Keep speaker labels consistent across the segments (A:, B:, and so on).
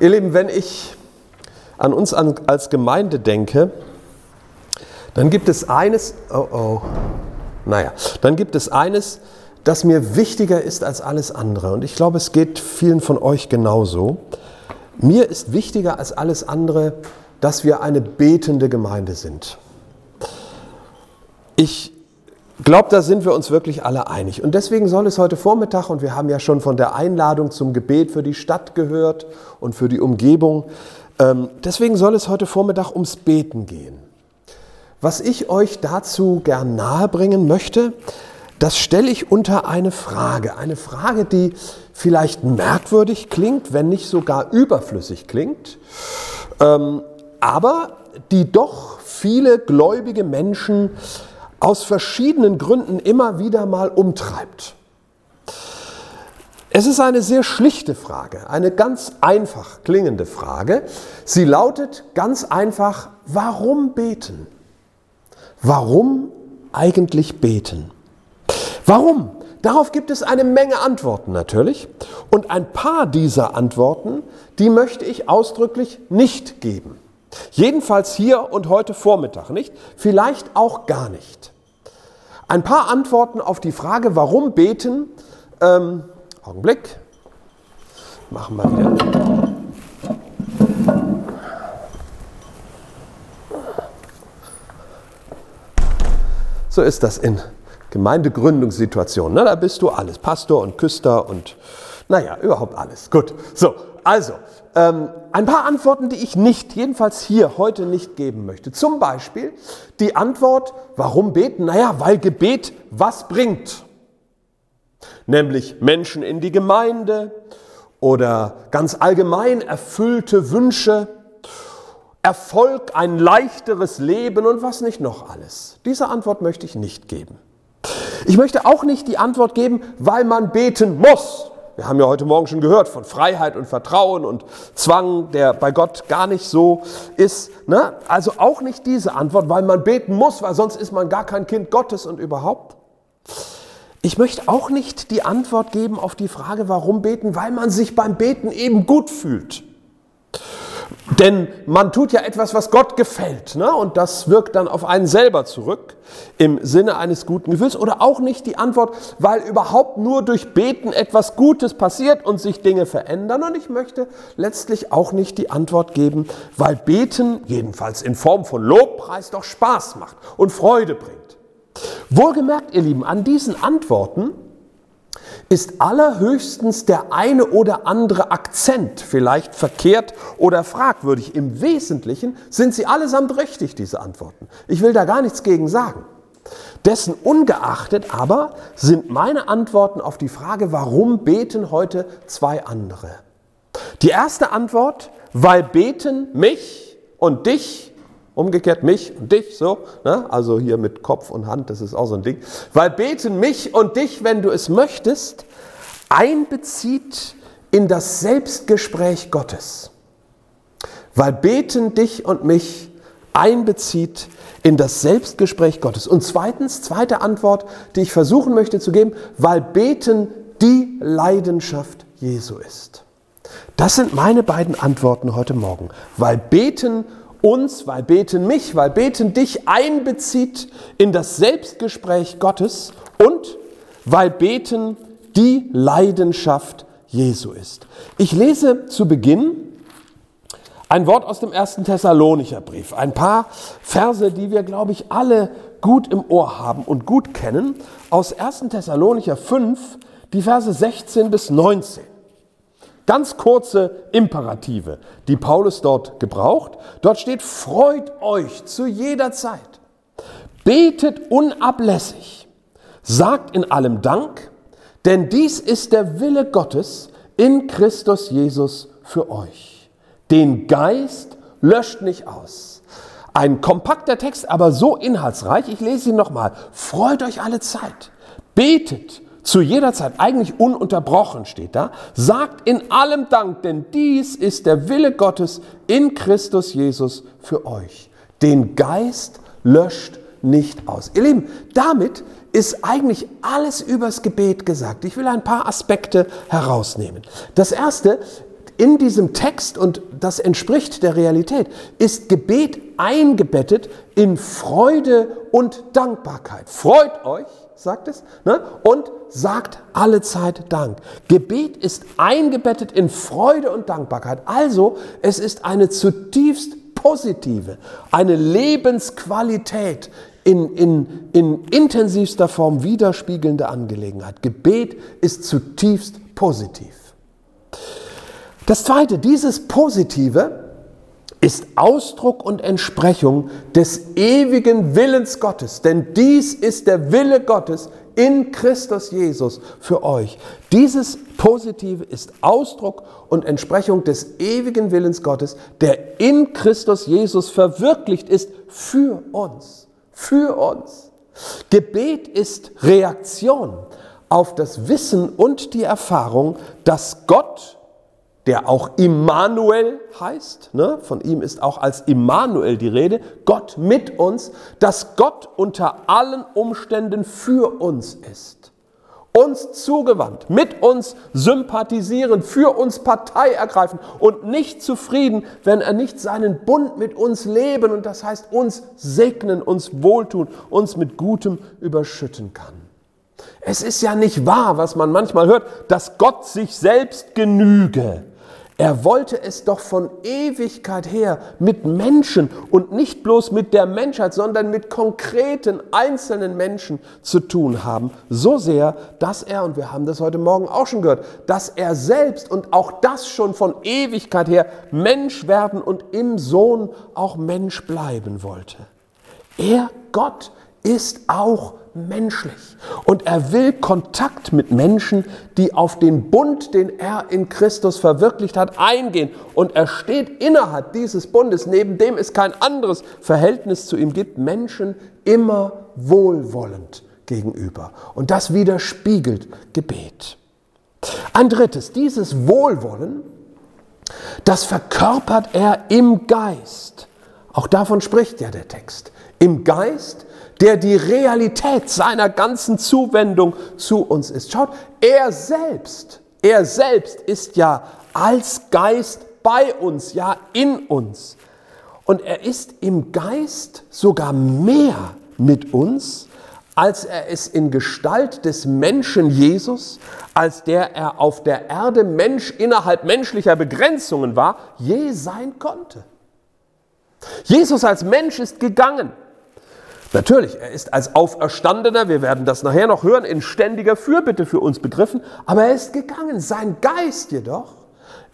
A: Ihr Lieben, wenn ich an uns als Gemeinde denke, dann gibt es eines, oh oh, naja, dann gibt es eines, das mir wichtiger ist als alles andere. Und ich glaube, es geht vielen von euch genauso. Mir ist wichtiger als alles andere, dass wir eine betende Gemeinde sind. Ich glaube, da sind wir uns wirklich alle einig. Und deswegen soll es heute Vormittag, und wir haben ja schon von der Einladung zum Gebet für die Stadt gehört und für die Umgebung, ähm, deswegen soll es heute Vormittag ums Beten gehen. Was ich euch dazu gern nahebringen möchte, das stelle ich unter eine Frage. Eine Frage, die vielleicht merkwürdig klingt, wenn nicht sogar überflüssig klingt, ähm, aber die doch viele gläubige Menschen aus verschiedenen Gründen immer wieder mal umtreibt. Es ist eine sehr schlichte Frage, eine ganz einfach klingende Frage. Sie lautet ganz einfach, warum beten? Warum eigentlich beten? Warum? Darauf gibt es eine Menge Antworten natürlich. Und ein paar dieser Antworten, die möchte ich ausdrücklich nicht geben. Jedenfalls hier und heute Vormittag nicht, vielleicht auch gar nicht. Ein paar Antworten auf die Frage, warum beten. Ähm, Augenblick. Machen wir wieder. So ist das in Gemeindegründungssituationen. Ne? Da bist du alles, Pastor und Küster und naja, überhaupt alles. Gut, so, also, ähm, ein paar Antworten, die ich nicht, jedenfalls hier heute nicht geben möchte. Zum Beispiel die Antwort, warum beten? Naja, weil Gebet was bringt. Nämlich Menschen in die Gemeinde oder ganz allgemein erfüllte Wünsche, Erfolg, ein leichteres Leben und was nicht noch alles. Diese Antwort möchte ich nicht geben. Ich möchte auch nicht die Antwort geben, weil man beten muss. Wir haben ja heute Morgen schon gehört von Freiheit und Vertrauen und Zwang, der bei Gott gar nicht so ist. Ne? Also auch nicht diese Antwort, weil man beten muss, weil sonst ist man gar kein Kind Gottes und überhaupt. Ich möchte auch nicht die Antwort geben auf die Frage, warum beten, weil man sich beim Beten eben gut fühlt. Denn man tut ja etwas, was Gott gefällt, ne? und das wirkt dann auf einen selber zurück im Sinne eines guten Gefühls. Oder auch nicht die Antwort, weil überhaupt nur durch Beten etwas Gutes passiert und sich Dinge verändern. Und ich möchte letztlich auch nicht die Antwort geben, weil Beten, jedenfalls in Form von Lobpreis, doch Spaß macht und Freude bringt. Wohlgemerkt, ihr Lieben, an diesen Antworten ist allerhöchstens der eine oder andere Akzent vielleicht verkehrt oder fragwürdig. Im Wesentlichen sind sie allesamt richtig, diese Antworten. Ich will da gar nichts gegen sagen. Dessen ungeachtet aber sind meine Antworten auf die Frage, warum beten heute zwei andere. Die erste Antwort, weil beten mich und dich Umgekehrt mich und dich, so, ne? also hier mit Kopf und Hand, das ist auch so ein Ding. Weil beten mich und dich, wenn du es möchtest, einbezieht in das Selbstgespräch Gottes. Weil beten dich und mich einbezieht in das Selbstgespräch Gottes. Und zweitens, zweite Antwort, die ich versuchen möchte zu geben, weil beten die Leidenschaft Jesu ist. Das sind meine beiden Antworten heute Morgen. Weil beten uns, weil Beten mich, weil Beten dich einbezieht in das Selbstgespräch Gottes und weil Beten die Leidenschaft Jesu ist. Ich lese zu Beginn ein Wort aus dem ersten Thessalonicher Brief, ein paar Verse, die wir, glaube ich, alle gut im Ohr haben und gut kennen, aus 1. Thessalonicher 5, die Verse 16 bis 19. Ganz kurze Imperative, die Paulus dort gebraucht. Dort steht, freut euch zu jeder Zeit, betet unablässig, sagt in allem Dank, denn dies ist der Wille Gottes in Christus Jesus für euch. Den Geist löscht nicht aus. Ein kompakter Text, aber so inhaltsreich. Ich lese ihn nochmal. Freut euch alle Zeit. Betet zu jeder Zeit, eigentlich ununterbrochen steht da, sagt in allem Dank, denn dies ist der Wille Gottes in Christus Jesus für euch. Den Geist löscht nicht aus. Ihr Lieben, damit ist eigentlich alles übers Gebet gesagt. Ich will ein paar Aspekte herausnehmen. Das erste, in diesem Text, und das entspricht der Realität, ist Gebet eingebettet in Freude und Dankbarkeit. Freut euch, sagt es, ne? und sagt alle Zeit Dank. Gebet ist eingebettet in Freude und Dankbarkeit. Also, es ist eine zutiefst positive, eine Lebensqualität in, in, in intensivster Form widerspiegelnde Angelegenheit. Gebet ist zutiefst positiv. Das Zweite, dieses Positive ist Ausdruck und Entsprechung des ewigen Willens Gottes. Denn dies ist der Wille Gottes in Christus Jesus für euch. Dieses Positive ist Ausdruck und Entsprechung des ewigen Willens Gottes, der in Christus Jesus verwirklicht ist für uns. Für uns. Gebet ist Reaktion auf das Wissen und die Erfahrung, dass Gott der auch Immanuel heißt, ne? von ihm ist auch als Immanuel die Rede, Gott mit uns, dass Gott unter allen Umständen für uns ist, uns zugewandt, mit uns sympathisieren, für uns Partei ergreifen und nicht zufrieden, wenn er nicht seinen Bund mit uns leben und das heißt uns segnen, uns wohltun, uns mit Gutem überschütten kann. Es ist ja nicht wahr, was man manchmal hört, dass Gott sich selbst genüge. Er wollte es doch von Ewigkeit her mit Menschen und nicht bloß mit der Menschheit, sondern mit konkreten einzelnen Menschen zu tun haben. So sehr, dass er, und wir haben das heute Morgen auch schon gehört, dass er selbst und auch das schon von Ewigkeit her Mensch werden und im Sohn auch Mensch bleiben wollte. Er, Gott, ist auch menschlich. Und er will Kontakt mit Menschen, die auf den Bund, den er in Christus verwirklicht hat, eingehen. Und er steht innerhalb dieses Bundes, neben dem es kein anderes Verhältnis zu ihm gibt, Menschen immer wohlwollend gegenüber. Und das widerspiegelt Gebet. Ein drittes, dieses Wohlwollen, das verkörpert er im Geist. Auch davon spricht ja der Text. Im Geist der die Realität seiner ganzen Zuwendung zu uns ist. Schaut, er selbst, er selbst ist ja als Geist bei uns, ja in uns. Und er ist im Geist sogar mehr mit uns, als er es in Gestalt des Menschen Jesus, als der er auf der Erde Mensch innerhalb menschlicher Begrenzungen war, je sein konnte. Jesus als Mensch ist gegangen. Natürlich, er ist als Auferstandener, wir werden das nachher noch hören, in ständiger Fürbitte für uns begriffen, aber er ist gegangen. Sein Geist jedoch,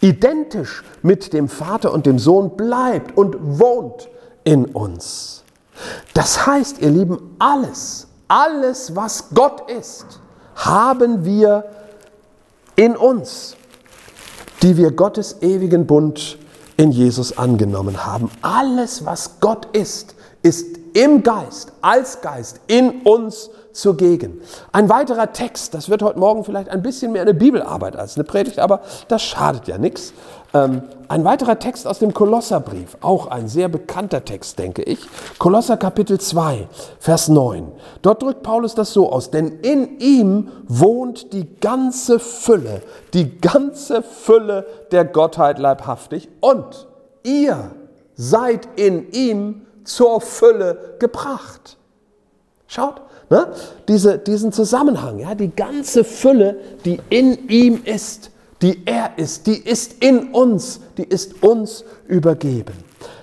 A: identisch mit dem Vater und dem Sohn, bleibt und wohnt in uns. Das heißt, ihr Lieben, alles, alles, was Gott ist, haben wir in uns, die wir Gottes ewigen Bund in Jesus angenommen haben. Alles, was Gott ist, ist im Geist, als Geist, in uns zugegen. Ein weiterer Text, das wird heute Morgen vielleicht ein bisschen mehr eine Bibelarbeit als eine Predigt, aber das schadet ja nichts. Ähm, ein weiterer Text aus dem Kolosserbrief, auch ein sehr bekannter Text, denke ich. Kolosser Kapitel 2, Vers 9. Dort drückt Paulus das so aus, denn in ihm wohnt die ganze Fülle, die ganze Fülle der Gottheit leibhaftig und ihr seid in ihm zur Fülle gebracht. Schaut, ne? Diese, diesen Zusammenhang, ja, die ganze Fülle, die in ihm ist, die er ist, die ist in uns, die ist uns übergeben.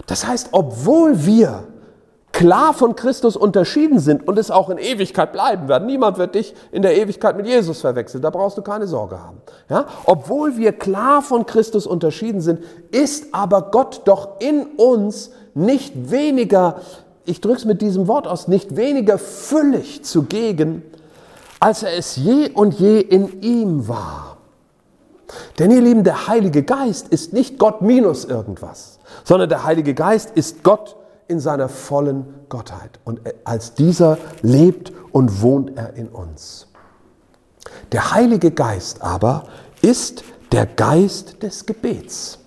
A: Das heißt, obwohl wir klar von Christus unterschieden sind und es auch in Ewigkeit bleiben werden. Niemand wird dich in der Ewigkeit mit Jesus verwechseln, da brauchst du keine Sorge haben. Ja? Obwohl wir klar von Christus unterschieden sind, ist aber Gott doch in uns nicht weniger, ich drücke es mit diesem Wort aus, nicht weniger füllig zugegen, als er es je und je in ihm war. Denn ihr Lieben, der Heilige Geist ist nicht Gott minus irgendwas, sondern der Heilige Geist ist Gott in seiner vollen Gottheit. Und als dieser lebt und wohnt er in uns. Der Heilige Geist aber ist der Geist des Gebets.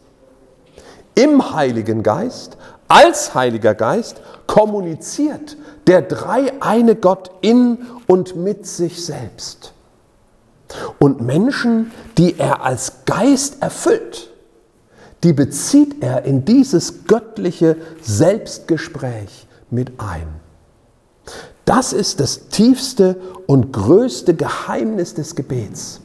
A: Im Heiligen Geist als Heiliger Geist kommuniziert der dreieine Gott in und mit sich selbst. Und Menschen, die er als Geist erfüllt, die bezieht er in dieses göttliche Selbstgespräch mit ein. Das ist das tiefste und größte Geheimnis des Gebets.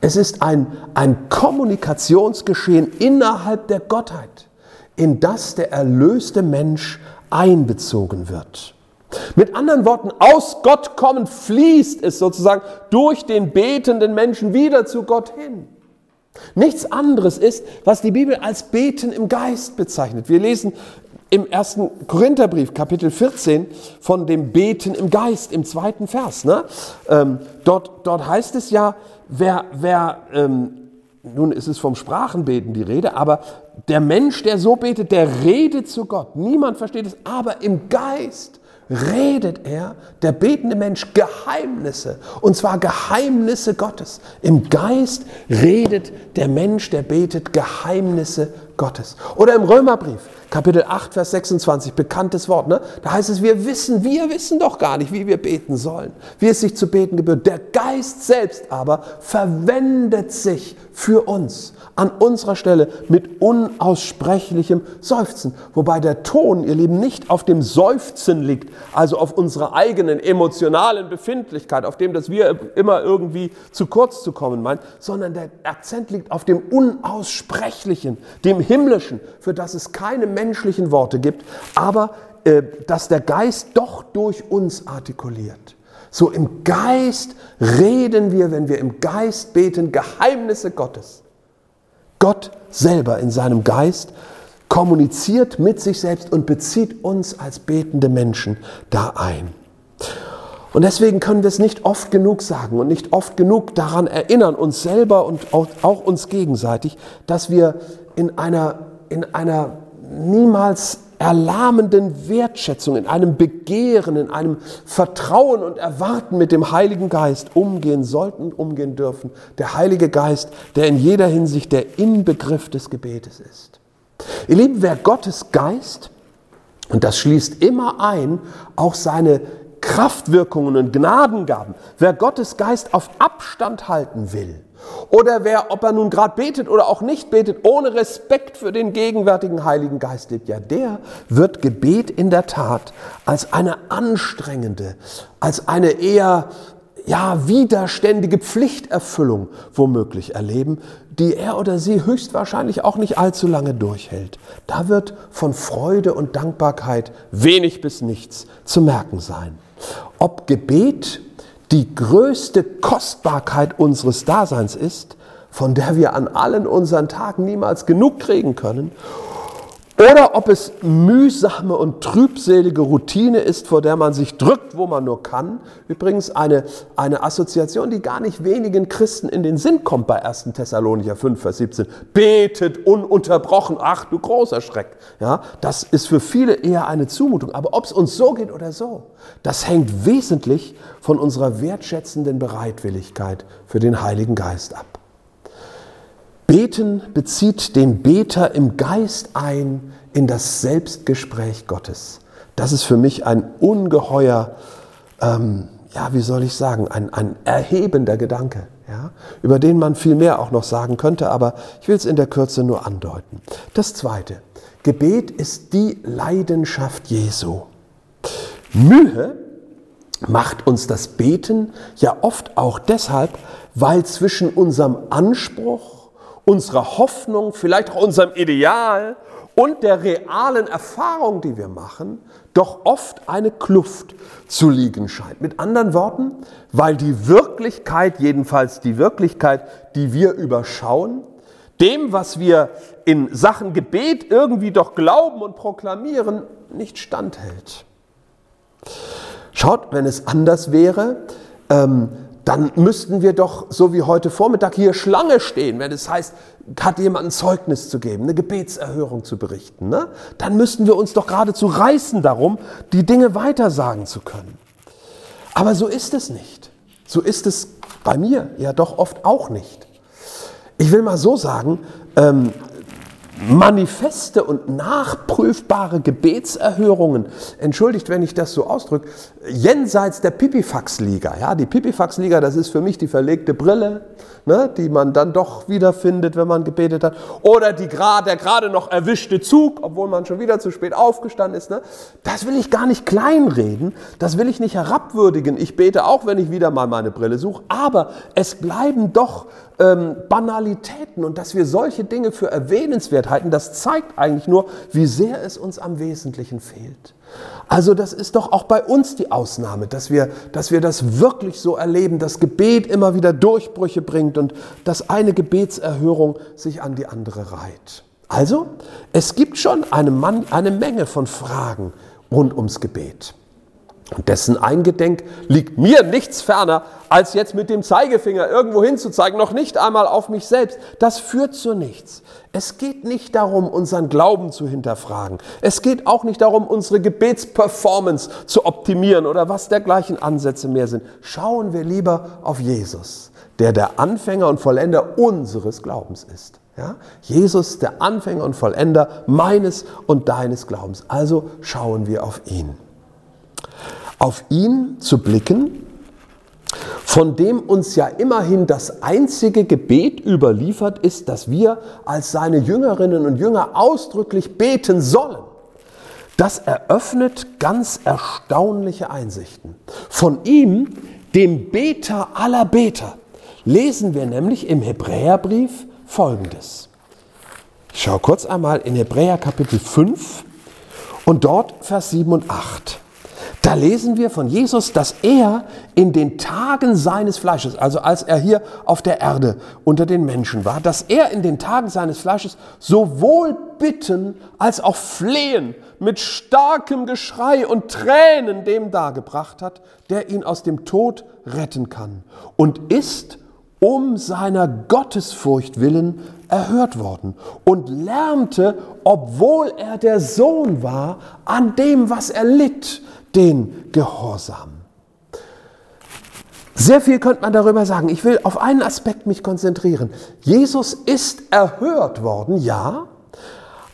A: Es ist ein, ein Kommunikationsgeschehen innerhalb der Gottheit, in das der erlöste Mensch einbezogen wird. Mit anderen Worten, aus Gott kommen fließt es sozusagen durch den betenden Menschen wieder zu Gott hin. Nichts anderes ist, was die Bibel als Beten im Geist bezeichnet. Wir lesen im ersten Korintherbrief, Kapitel 14, von dem Beten im Geist, im zweiten Vers. Ne? Ähm, dort, dort heißt es ja, wer, wer ähm, nun ist es vom Sprachenbeten die Rede, aber der Mensch, der so betet, der redet zu Gott. Niemand versteht es, aber im Geist redet er, der betende Mensch, Geheimnisse. Und zwar Geheimnisse Gottes. Im Geist redet der Mensch, der betet, Geheimnisse Gottes. Oder im Römerbrief, Kapitel 8, Vers 26, bekanntes Wort. Ne? Da heißt es, wir wissen, wir wissen doch gar nicht, wie wir beten sollen, wie es sich zu beten gebührt. Der Geist selbst aber verwendet sich für uns an unserer Stelle mit unaussprechlichem Seufzen. Wobei der Ton, ihr Lieben, nicht auf dem Seufzen liegt, also auf unserer eigenen emotionalen Befindlichkeit, auf dem, dass wir immer irgendwie zu kurz zu kommen meinen, sondern der Akzent liegt auf dem Unaussprechlichen, dem Himmlischen, für das es keine menschlichen Worte gibt, aber äh, dass der Geist doch durch uns artikuliert. So im Geist reden wir, wenn wir im Geist beten, Geheimnisse Gottes. Gott selber in seinem Geist kommuniziert mit sich selbst und bezieht uns als betende Menschen da ein. Und deswegen können wir es nicht oft genug sagen und nicht oft genug daran erinnern, uns selber und auch, uns gegenseitig, dass wir in einer, in einer niemals erlahmenden Wertschätzung, in einem Begehren, in einem Vertrauen und Erwarten mit dem Heiligen Geist umgehen sollten und umgehen dürfen. Der Heilige Geist, der in jeder Hinsicht der Inbegriff des Gebetes ist. Ihr Lieben, wer Gottes Geist, und das schließt immer ein, auch seine Kraftwirkungen und Gnadengaben, wer Gottes Geist auf Abstand halten will, oder wer, ob er nun gerade betet oder auch nicht betet, ohne Respekt für den gegenwärtigen Heiligen Geist lebt, ja, der wird Gebet in der Tat als eine anstrengende, als eine eher ja, widerständige Pflichterfüllung womöglich erleben, die er oder sie höchstwahrscheinlich auch nicht allzu lange durchhält. Da wird von Freude und Dankbarkeit wenig bis nichts zu merken sein. Ob Gebet die größte Kostbarkeit unseres Daseins ist, von der wir an allen unseren Tagen niemals genug kriegen können oder ob es mühsame und trübselige Routine ist, vor der man sich drückt, wo man nur kann. Übrigens eine, eine Assoziation, die gar nicht wenigen Christen in den Sinn kommt bei 1. Thessalonicher 5, Vers 17. Betet ununterbrochen. Ach du großer Schreck. Ja, das ist für viele eher eine Zumutung. Aber ob es uns so geht oder so, das hängt wesentlich von unserer wertschätzenden Bereitwilligkeit für den Heiligen Geist ab. Beten bezieht den Beter im Geist ein in das Selbstgespräch Gottes. Das ist für mich ein ungeheuer, ähm, ja, wie soll ich sagen, ein, ein erhebender Gedanke, ja, über den man viel mehr auch noch sagen könnte, aber ich will es in der Kürze nur andeuten. Das Zweite, Gebet ist die Leidenschaft Jesu. Mühe macht uns das Beten ja oft auch deshalb, weil zwischen unserem Anspruch unserer Hoffnung, vielleicht auch unserem Ideal und der realen Erfahrung, die wir machen, doch oft eine Kluft zu liegen scheint. Mit anderen Worten, weil die Wirklichkeit, jedenfalls die Wirklichkeit, die wir überschauen, dem, was wir in Sachen Gebet irgendwie doch glauben und proklamieren, nicht standhält. Schaut, wenn es anders wäre, ähm, dann müssten wir doch, so wie heute Vormittag, hier Schlange stehen, wenn es heißt, hat jemand ein Zeugnis zu geben, eine Gebetserhörung zu berichten. Ne? Dann müssten wir uns doch geradezu reißen darum, die Dinge weitersagen zu können. Aber so ist es nicht. So ist es bei mir ja doch oft auch nicht. Ich will mal so sagen, ähm, manifeste und nachprüfbare Gebetserhörungen, entschuldigt, wenn ich das so ausdrücke, jenseits der Pipifax-Liga. Ja, die Pipifax-Liga, das ist für mich die verlegte Brille, ne, die man dann doch wiederfindet, wenn man gebetet hat. Oder die, der gerade noch erwischte Zug, obwohl man schon wieder zu spät aufgestanden ist. Ne. Das will ich gar nicht kleinreden, das will ich nicht herabwürdigen. Ich bete auch, wenn ich wieder mal meine Brille suche, aber es bleiben doch ähm, Banalitäten und dass wir solche Dinge für erwähnenswert halten, das zeigt eigentlich nur, wie sehr es uns am Wesentlichen fehlt. Also das ist doch auch bei uns die Ausnahme, dass wir, dass wir das wirklich so erleben, dass Gebet immer wieder Durchbrüche bringt und dass eine Gebetserhörung sich an die andere reiht. Also, es gibt schon eine, Mann, eine Menge von Fragen rund ums Gebet. Und dessen Eingedenk liegt mir nichts ferner, als jetzt mit dem Zeigefinger irgendwo hinzuzeigen, noch nicht einmal auf mich selbst. Das führt zu nichts. Es geht nicht darum, unseren Glauben zu hinterfragen. Es geht auch nicht darum, unsere Gebetsperformance zu optimieren oder was dergleichen Ansätze mehr sind. Schauen wir lieber auf Jesus, der der Anfänger und Vollender unseres Glaubens ist. Ja? Jesus, der Anfänger und Vollender meines und deines Glaubens. Also schauen wir auf ihn auf ihn zu blicken, von dem uns ja immerhin das einzige Gebet überliefert ist, dass wir als seine Jüngerinnen und Jünger ausdrücklich beten sollen. Das eröffnet ganz erstaunliche Einsichten. Von ihm, dem Beter aller Beter, lesen wir nämlich im Hebräerbrief Folgendes. Ich schaue kurz einmal in Hebräer Kapitel 5 und dort Vers 7 und 8. Da lesen wir von Jesus, dass er in den Tagen seines Fleisches, also als er hier auf der Erde unter den Menschen war, dass er in den Tagen seines Fleisches sowohl bitten als auch flehen mit starkem Geschrei und Tränen dem dargebracht hat, der ihn aus dem Tod retten kann und ist um seiner Gottesfurcht willen erhört worden und lernte, obwohl er der Sohn war, an dem, was er litt, den Gehorsam. Sehr viel könnte man darüber sagen. Ich will auf einen Aspekt mich konzentrieren. Jesus ist erhört worden, ja,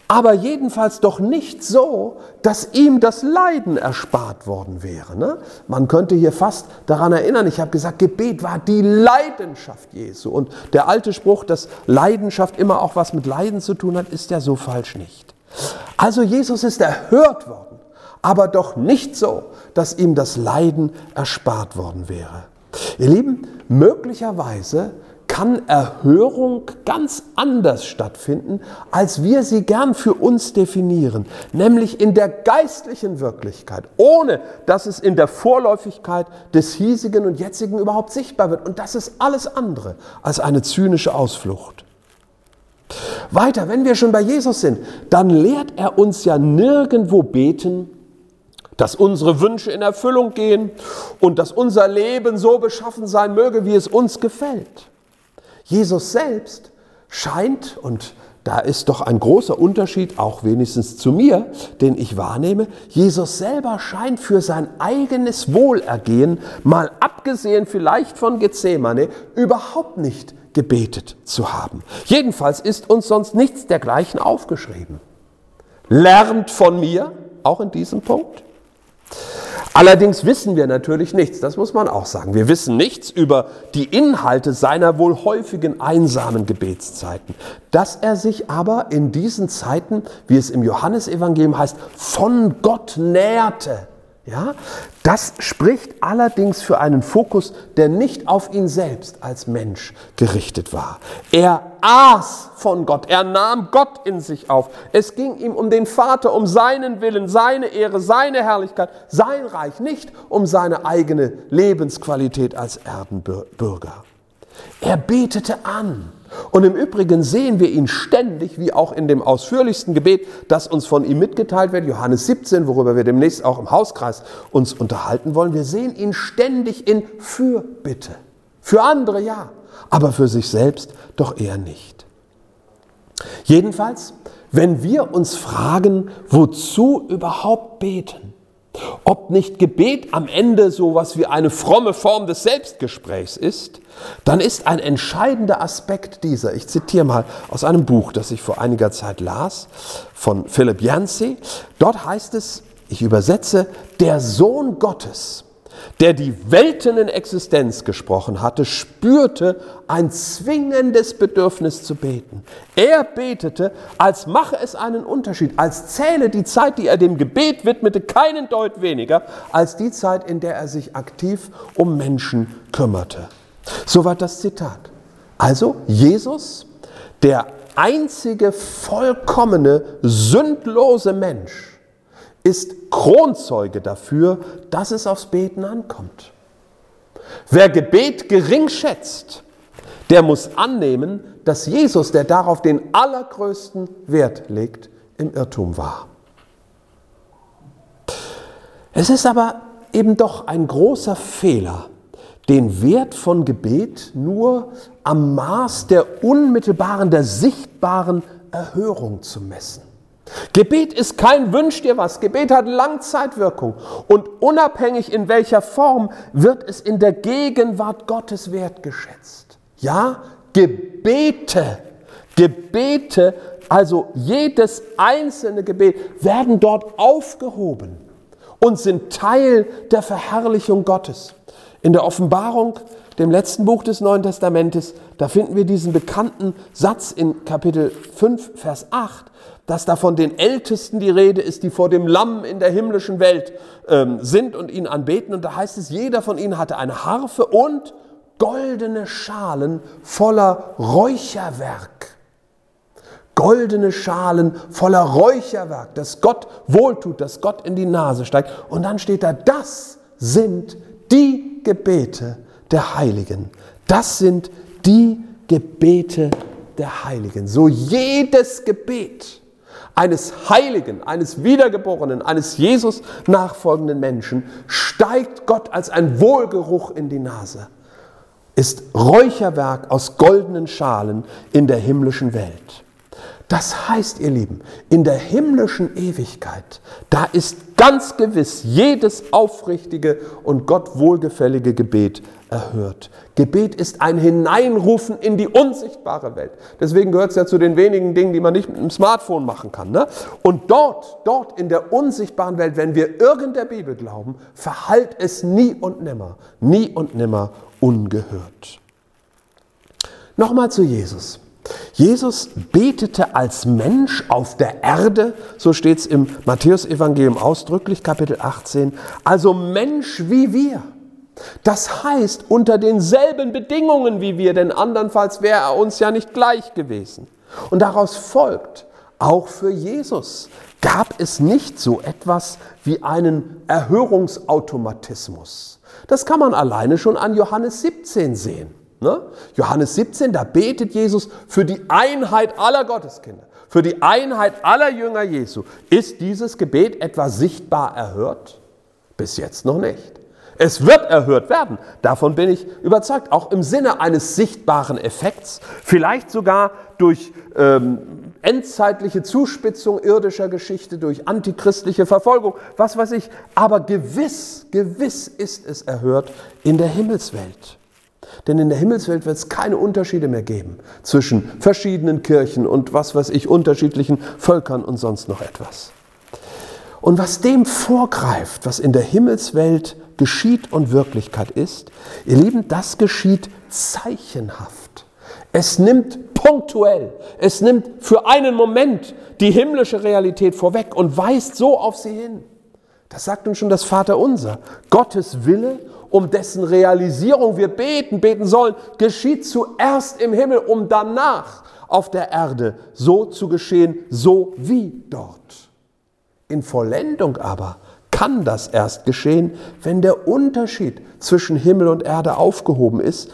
A: aber jedenfalls doch nicht so, dass ihm das Leiden erspart worden wäre. Ne? Man könnte hier fast daran erinnern, ich habe gesagt, Gebet war die Leidenschaft Jesu. Und der alte Spruch, dass Leidenschaft immer auch was mit Leiden zu tun hat, ist ja so falsch nicht. Also Jesus ist erhört worden aber doch nicht so, dass ihm das Leiden erspart worden wäre. Ihr Lieben, möglicherweise kann Erhörung ganz anders stattfinden, als wir sie gern für uns definieren, nämlich in der geistlichen Wirklichkeit, ohne dass es in der Vorläufigkeit des hiesigen und jetzigen überhaupt sichtbar wird. Und das ist alles andere als eine zynische Ausflucht. Weiter, wenn wir schon bei Jesus sind, dann lehrt er uns ja nirgendwo beten, dass unsere Wünsche in Erfüllung gehen und dass unser Leben so beschaffen sein möge, wie es uns gefällt. Jesus selbst scheint, und da ist doch ein großer Unterschied, auch wenigstens zu mir, den ich wahrnehme, Jesus selber scheint für sein eigenes Wohlergehen, mal abgesehen vielleicht von Gethsemane, überhaupt nicht gebetet zu haben. Jedenfalls ist uns sonst nichts dergleichen aufgeschrieben. Lernt von mir, auch in diesem Punkt. Allerdings wissen wir natürlich nichts, das muss man auch sagen. Wir wissen nichts über die Inhalte seiner wohl häufigen einsamen Gebetszeiten. Dass er sich aber in diesen Zeiten, wie es im Johannesevangelium heißt, von Gott näherte. Ja, das spricht allerdings für einen Fokus, der nicht auf ihn selbst als Mensch gerichtet war. Er aß von Gott, er nahm Gott in sich auf. Es ging ihm um den Vater, um seinen Willen, seine Ehre, seine Herrlichkeit, sein Reich, nicht um seine eigene Lebensqualität als Erdenbürger. Er betete an. Und im Übrigen sehen wir ihn ständig, wie auch in dem ausführlichsten Gebet, das uns von ihm mitgeteilt wird, Johannes 17, worüber wir demnächst auch im Hauskreis uns unterhalten wollen. Wir sehen ihn ständig in Fürbitte. Für andere ja, aber für sich selbst doch eher nicht. Jedenfalls, wenn wir uns fragen, wozu überhaupt beten, ob nicht Gebet am Ende so was wie eine fromme Form des Selbstgesprächs ist, dann ist ein entscheidender Aspekt dieser, ich zitiere mal aus einem Buch, das ich vor einiger Zeit las, von Philipp Yancey. Dort heißt es, ich übersetze, der Sohn Gottes der die Welten in Existenz gesprochen hatte, spürte ein zwingendes Bedürfnis zu beten. Er betete, als mache es einen Unterschied, als zähle die Zeit, die er dem Gebet widmete, keinen Deut weniger als die Zeit, in der er sich aktiv um Menschen kümmerte. Soweit das Zitat. Also Jesus, der einzige vollkommene, sündlose Mensch, ist Kronzeuge dafür, dass es aufs Beten ankommt. Wer Gebet gering schätzt, der muss annehmen, dass Jesus, der darauf den allergrößten Wert legt, im Irrtum war. Es ist aber eben doch ein großer Fehler, den Wert von Gebet nur am Maß der unmittelbaren, der sichtbaren Erhörung zu messen. Gebet ist kein Wünsch dir was. Gebet hat Langzeitwirkung. Und unabhängig in welcher Form wird es in der Gegenwart Gottes wertgeschätzt. Ja, Gebete, Gebete, also jedes einzelne Gebet werden dort aufgehoben und sind Teil der Verherrlichung Gottes. In der Offenbarung, dem letzten Buch des Neuen Testamentes, da finden wir diesen bekannten Satz in Kapitel 5, Vers 8 dass da von den Ältesten die Rede ist, die vor dem Lamm in der himmlischen Welt ähm, sind und ihn anbeten. Und da heißt es, jeder von ihnen hatte eine Harfe und goldene Schalen voller Räucherwerk. Goldene Schalen voller Räucherwerk, das Gott wohltut, das Gott in die Nase steigt. Und dann steht da, das sind die Gebete der Heiligen. Das sind die Gebete der Heiligen. So jedes Gebet eines Heiligen, eines Wiedergeborenen, eines Jesus nachfolgenden Menschen steigt Gott als ein Wohlgeruch in die Nase, ist Räucherwerk aus goldenen Schalen in der himmlischen Welt. Das heißt, ihr Lieben, in der himmlischen Ewigkeit, da ist ganz gewiss jedes aufrichtige und Gott wohlgefällige Gebet erhört. Gebet ist ein Hineinrufen in die unsichtbare Welt. Deswegen gehört es ja zu den wenigen Dingen, die man nicht mit dem Smartphone machen kann. Ne? Und dort, dort in der unsichtbaren Welt, wenn wir irgendeiner Bibel glauben, verhallt es nie und nimmer, nie und nimmer ungehört. Nochmal zu Jesus. Jesus betete als Mensch auf der Erde, so steht es im Matthäusevangelium ausdrücklich, Kapitel 18, also Mensch wie wir. Das heißt, unter denselben Bedingungen wie wir, denn andernfalls wäre er uns ja nicht gleich gewesen. Und daraus folgt, auch für Jesus gab es nicht so etwas wie einen Erhörungsautomatismus. Das kann man alleine schon an Johannes 17 sehen. Ne? Johannes 17, da betet Jesus für die Einheit aller Gotteskinder, für die Einheit aller Jünger Jesu. Ist dieses Gebet etwa sichtbar erhört? Bis jetzt noch nicht. Es wird erhört werden, davon bin ich überzeugt, auch im Sinne eines sichtbaren Effekts, vielleicht sogar durch ähm, endzeitliche Zuspitzung irdischer Geschichte, durch antichristliche Verfolgung, was weiß ich. Aber gewiss, gewiss ist es erhört in der Himmelswelt. Denn in der Himmelswelt wird es keine Unterschiede mehr geben zwischen verschiedenen Kirchen und was weiß ich, unterschiedlichen Völkern und sonst noch etwas. Und was dem vorgreift, was in der Himmelswelt geschieht und Wirklichkeit ist, ihr Lieben, das geschieht zeichenhaft. Es nimmt punktuell, es nimmt für einen Moment die himmlische Realität vorweg und weist so auf sie hin. Das sagt uns schon das Vaterunser. Gottes Wille um dessen Realisierung wir beten, beten sollen, geschieht zuerst im Himmel, um danach auf der Erde so zu geschehen, so wie dort. In Vollendung aber kann das erst geschehen, wenn der Unterschied zwischen Himmel und Erde aufgehoben ist,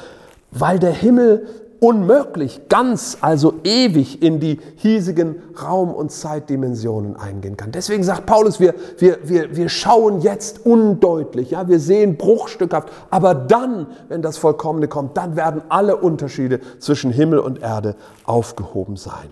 A: weil der Himmel unmöglich, ganz, also ewig in die hiesigen Raum- und Zeitdimensionen eingehen kann. Deswegen sagt Paulus, wir, wir, wir, wir schauen jetzt undeutlich, ja, wir sehen bruchstückhaft, aber dann, wenn das Vollkommene kommt, dann werden alle Unterschiede zwischen Himmel und Erde aufgehoben sein.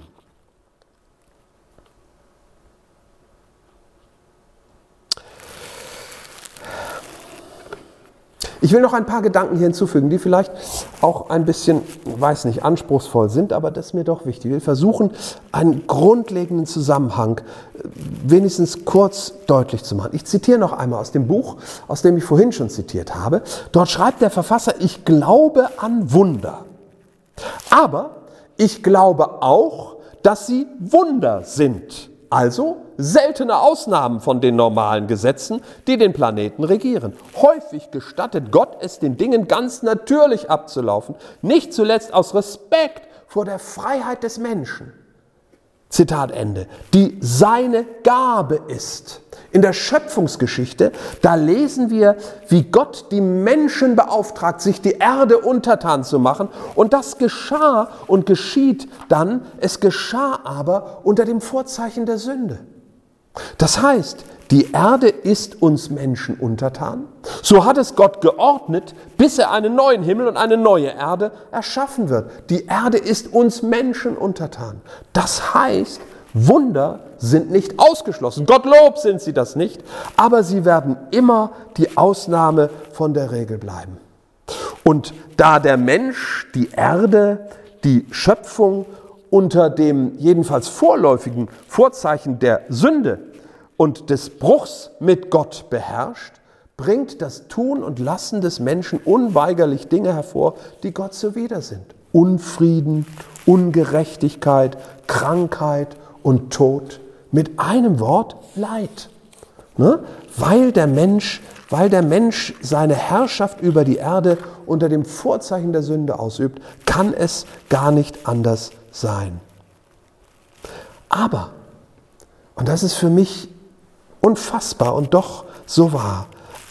A: Ich will noch ein paar Gedanken hier hinzufügen, die vielleicht auch ein bisschen, weiß nicht, anspruchsvoll sind, aber das ist mir doch wichtig. Ich will versuchen, einen grundlegenden Zusammenhang äh, wenigstens kurz deutlich zu machen. Ich zitiere noch einmal aus dem Buch, aus dem ich vorhin schon zitiert habe. Dort schreibt der Verfasser, ich glaube an Wunder. Aber ich glaube auch, dass sie Wunder sind. Also seltene Ausnahmen von den normalen Gesetzen, die den Planeten regieren. Häufig gestattet Gott es den Dingen ganz natürlich abzulaufen, nicht zuletzt aus Respekt vor der Freiheit des Menschen. Zitat Ende, die seine Gabe ist. In der Schöpfungsgeschichte, da lesen wir, wie Gott die Menschen beauftragt, sich die Erde untertan zu machen. Und das geschah und geschieht dann, es geschah aber unter dem Vorzeichen der Sünde. Das heißt, die Erde ist uns Menschen untertan. So hat es Gott geordnet, bis er einen neuen Himmel und eine neue Erde erschaffen wird. Die Erde ist uns Menschen untertan. Das heißt, Wunder sind nicht ausgeschlossen. Gottlob sind sie das nicht, aber sie werden immer die Ausnahme von der Regel bleiben. Und da der Mensch die Erde, die Schöpfung unter dem jedenfalls vorläufigen Vorzeichen der Sünde und des Bruchs mit Gott beherrscht, bringt das Tun und Lassen des Menschen unweigerlich Dinge hervor, die Gott zuwider sind. Unfrieden, Ungerechtigkeit, Krankheit und Tod. Mit einem Wort Leid. Ne? Weil der Mensch weil der Mensch seine Herrschaft über die Erde unter dem Vorzeichen der Sünde ausübt, kann es gar nicht anders sein. Aber, und das ist für mich unfassbar und doch so wahr,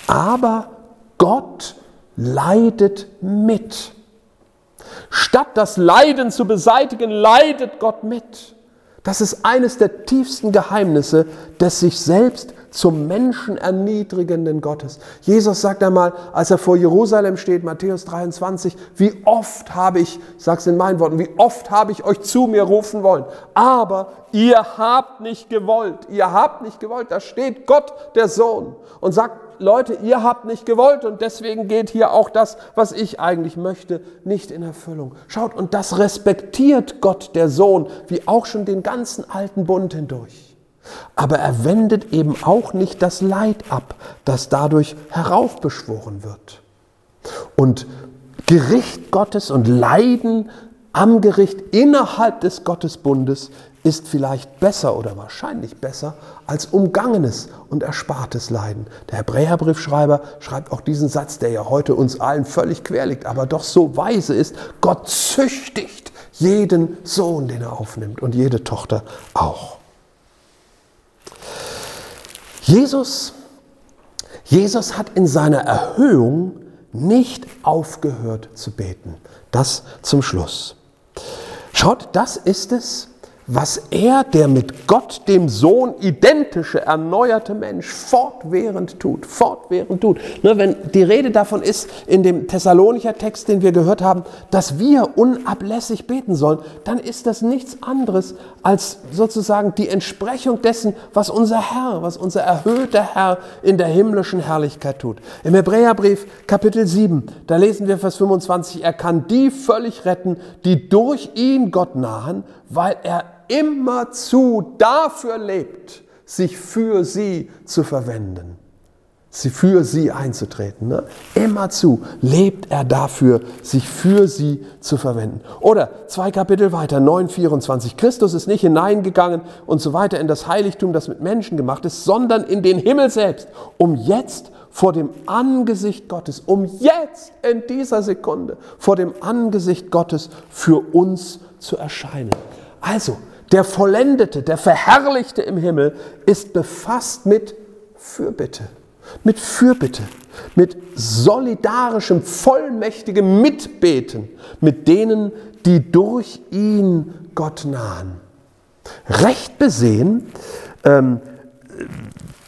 A: aber Gott leidet mit. Statt das Leiden zu beseitigen, leidet Gott mit. Das ist eines der tiefsten Geheimnisse des sich selbst zum Menschen erniedrigenden Gottes. Jesus sagt einmal, als er vor Jerusalem steht, Matthäus 23, wie oft habe ich, sag's in meinen Worten, wie oft habe ich euch zu mir rufen wollen, aber ihr habt nicht gewollt, ihr habt nicht gewollt, da steht Gott, der Sohn, und sagt, Leute, ihr habt nicht gewollt und deswegen geht hier auch das, was ich eigentlich möchte, nicht in Erfüllung. Schaut, und das respektiert Gott, der Sohn, wie auch schon den ganzen alten Bund hindurch. Aber er wendet eben auch nicht das Leid ab, das dadurch heraufbeschworen wird. Und Gericht Gottes und Leiden am Gericht innerhalb des Gottesbundes ist vielleicht besser oder wahrscheinlich besser als umgangenes und erspartes Leiden. Der Hebräerbriefschreiber schreibt auch diesen Satz, der ja heute uns allen völlig quer liegt, aber doch so weise ist, Gott züchtigt jeden Sohn, den er aufnimmt und jede Tochter auch. Jesus, Jesus hat in seiner Erhöhung nicht aufgehört zu beten. Das zum Schluss. Schaut, das ist es, was er, der mit Gott, dem Sohn, identische, erneuerte Mensch, fortwährend tut, fortwährend tut. Ne, wenn die Rede davon ist, in dem Thessalonicher Text, den wir gehört haben, dass wir unablässig beten sollen, dann ist das nichts anderes als sozusagen die Entsprechung dessen, was unser Herr, was unser erhöhter Herr in der himmlischen Herrlichkeit tut. Im Hebräerbrief Kapitel 7, da lesen wir Vers 25, er kann die völlig retten, die durch ihn Gott nahen, weil er immerzu dafür lebt, sich für sie zu verwenden, sie für sie einzutreten. Ne? Immerzu lebt er dafür, sich für sie zu verwenden. Oder zwei Kapitel weiter, 9,24. Christus ist nicht hineingegangen und so weiter in das Heiligtum, das mit Menschen gemacht ist, sondern in den Himmel selbst, um jetzt vor dem Angesicht Gottes, um jetzt in dieser Sekunde vor dem Angesicht Gottes für uns zu erscheinen. Also, der Vollendete, der Verherrlichte im Himmel ist befasst mit Fürbitte, mit Fürbitte, mit solidarischem, vollmächtigem Mitbeten mit denen, die durch ihn Gott nahen. Recht besehen ähm,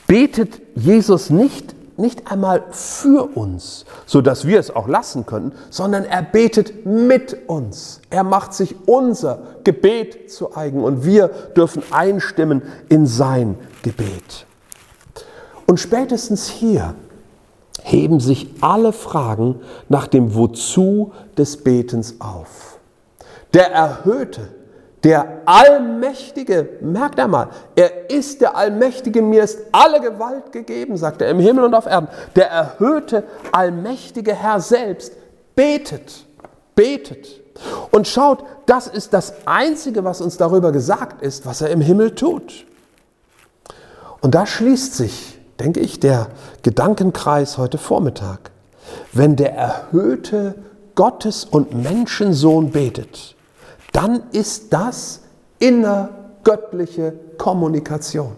A: betet Jesus nicht nicht einmal für uns, so dass wir es auch lassen können, sondern er betet mit uns. Er macht sich unser Gebet zu eigen und wir dürfen einstimmen in sein Gebet. Und spätestens hier, heben sich alle Fragen nach dem Wozu des Betens auf. Der Erhöhte, der Allmächtige, merkt einmal, er ist der Allmächtige, mir ist alle Gewalt gegeben, sagt er im Himmel und auf Erden. Der erhöhte, allmächtige Herr selbst betet, betet. Und schaut, das ist das Einzige, was uns darüber gesagt ist, was er im Himmel tut. Und da schließt sich, denke ich, der Gedankenkreis heute Vormittag. Wenn der erhöhte Gottes- und Menschensohn betet, dann ist das innergöttliche Kommunikation,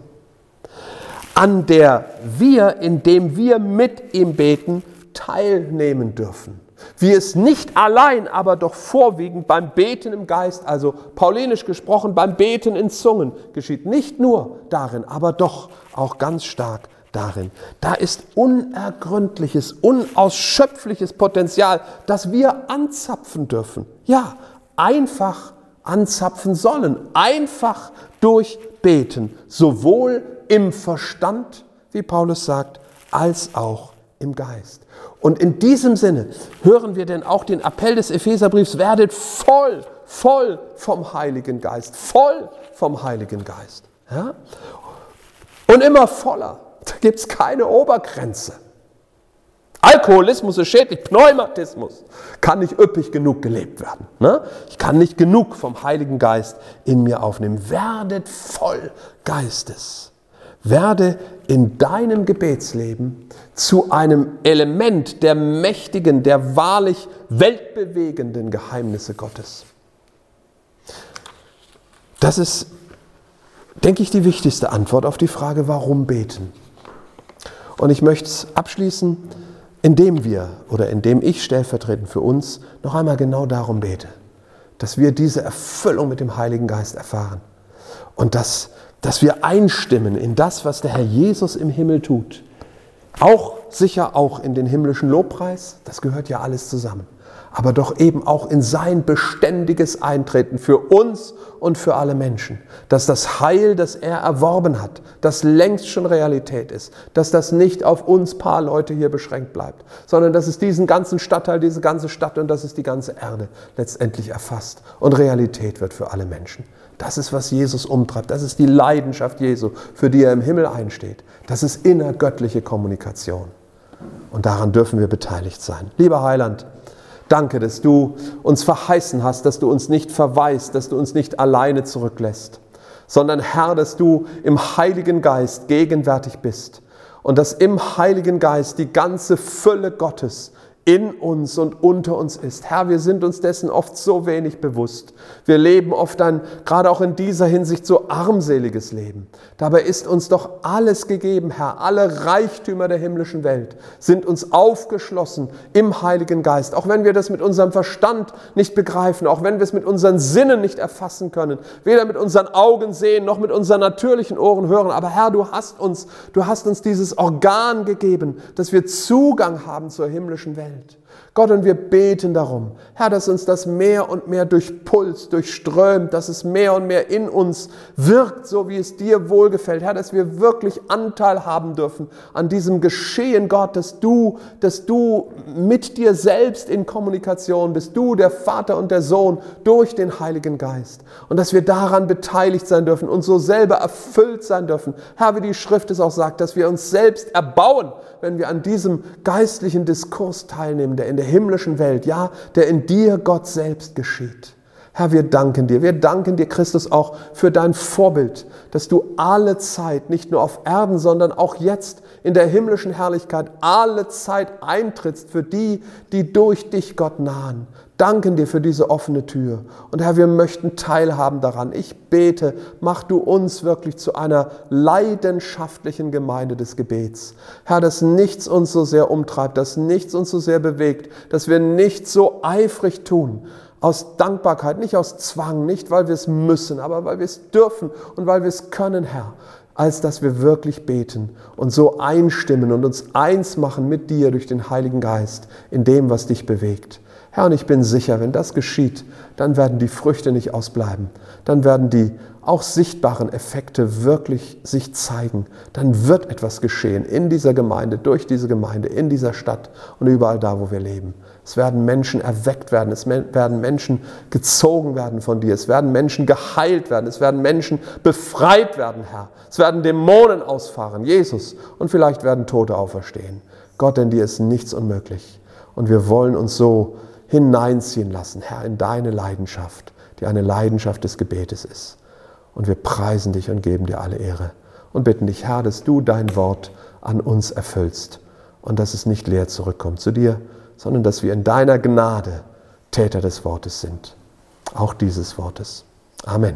A: an der wir, indem wir mit ihm beten, teilnehmen dürfen. Wie es nicht allein, aber doch vorwiegend beim Beten im Geist, also paulinisch gesprochen, beim Beten in Zungen geschieht. Nicht nur darin, aber doch auch ganz stark darin. Da ist unergründliches, unausschöpfliches Potenzial, das wir anzapfen dürfen. Ja, einfach anzapfen sollen, einfach durchbeten, sowohl im Verstand, wie Paulus sagt, als auch im Geist. Und in diesem Sinne hören wir denn auch den Appell des Epheserbriefs, werdet voll, voll vom Heiligen Geist, voll vom Heiligen Geist. Ja? Und immer voller. Da gibt es keine Obergrenze. Alkoholismus ist schädlich, Pneumatismus kann nicht üppig genug gelebt werden. Ne? Ich kann nicht genug vom Heiligen Geist in mir aufnehmen. Werdet voll Geistes. Werde in deinem Gebetsleben zu einem Element der mächtigen, der wahrlich weltbewegenden Geheimnisse Gottes. Das ist, denke ich, die wichtigste Antwort auf die Frage, warum beten. Und ich möchte es abschließen, indem wir oder indem ich stellvertretend für uns noch einmal genau darum bete, dass wir diese Erfüllung mit dem Heiligen Geist erfahren und dass, dass wir einstimmen in das, was der Herr Jesus im Himmel tut. Auch sicher auch in den himmlischen Lobpreis, das gehört ja alles zusammen aber doch eben auch in sein beständiges Eintreten für uns und für alle Menschen. Dass das Heil, das er erworben hat, das längst schon Realität ist, dass das nicht auf uns paar Leute hier beschränkt bleibt, sondern dass es diesen ganzen Stadtteil, diese ganze Stadt und dass es die ganze Erde letztendlich erfasst und Realität wird für alle Menschen. Das ist, was Jesus umtreibt. Das ist die Leidenschaft Jesu, für die er im Himmel einsteht. Das ist innergöttliche Kommunikation. Und daran dürfen wir beteiligt sein. Lieber Heiland, Danke, dass du uns verheißen hast, dass du uns nicht verweist, dass du uns nicht alleine zurücklässt, sondern Herr, dass du im Heiligen Geist gegenwärtig bist und dass im Heiligen Geist die ganze Fülle Gottes in uns und unter uns ist. Herr, wir sind uns dessen oft so wenig bewusst. Wir leben oft ein, gerade auch in dieser Hinsicht, so armseliges Leben. Dabei ist uns doch alles gegeben, Herr. Alle Reichtümer der himmlischen Welt sind uns aufgeschlossen im Heiligen Geist. Auch wenn wir das mit unserem Verstand nicht begreifen, auch wenn wir es mit unseren Sinnen nicht erfassen können, weder mit unseren Augen sehen, noch mit unseren natürlichen Ohren hören. Aber Herr, du hast uns, du hast uns dieses Organ gegeben, dass wir Zugang haben zur himmlischen Welt. Welt. Gott, und wir beten darum, Herr, dass uns das mehr und mehr durchpulst, durchströmt, dass es mehr und mehr in uns wirkt, so wie es dir wohlgefällt. Herr, dass wir wirklich Anteil haben dürfen an diesem Geschehen, Gott, dass du, dass du mit dir selbst in Kommunikation bist, du, der Vater und der Sohn, durch den Heiligen Geist. Und dass wir daran beteiligt sein dürfen und so selber erfüllt sein dürfen. Herr, wie die Schrift es auch sagt, dass wir uns selbst erbauen, wenn wir an diesem geistlichen Diskurs teilnehmen, der in der himmlischen Welt, ja, der in dir Gott selbst geschieht. Herr, wir danken dir. Wir danken dir, Christus, auch für dein Vorbild, dass du alle Zeit, nicht nur auf Erden, sondern auch jetzt in der himmlischen Herrlichkeit, alle Zeit eintrittst für die, die durch dich Gott nahen danken dir für diese offene Tür. Und Herr, wir möchten teilhaben daran. Ich bete, mach du uns wirklich zu einer leidenschaftlichen Gemeinde des Gebets. Herr, dass nichts uns so sehr umtreibt, dass nichts uns so sehr bewegt, dass wir nicht so eifrig tun, aus Dankbarkeit, nicht aus Zwang, nicht weil wir es müssen, aber weil wir es dürfen und weil wir es können, Herr, als dass wir wirklich beten und so einstimmen und uns eins machen mit dir durch den Heiligen Geist in dem, was dich bewegt. Herr, und ich bin sicher, wenn das geschieht, dann werden die Früchte nicht ausbleiben. Dann werden die auch sichtbaren Effekte wirklich sich zeigen. Dann wird etwas geschehen in dieser Gemeinde, durch diese Gemeinde, in dieser Stadt und überall da, wo wir leben. Es werden Menschen erweckt werden, es werden Menschen gezogen werden von dir, es werden Menschen geheilt werden, es werden Menschen befreit werden, Herr. Es werden Dämonen ausfahren, Jesus, und vielleicht werden Tote auferstehen. Gott, denn dir ist nichts unmöglich. Und wir wollen uns so hineinziehen lassen, Herr, in deine Leidenschaft, die eine Leidenschaft des Gebetes ist. Und wir preisen dich und geben dir alle Ehre und bitten dich, Herr, dass du dein Wort an uns erfüllst und dass es nicht leer zurückkommt zu dir, sondern dass wir in deiner Gnade Täter des Wortes sind. Auch dieses Wortes. Amen.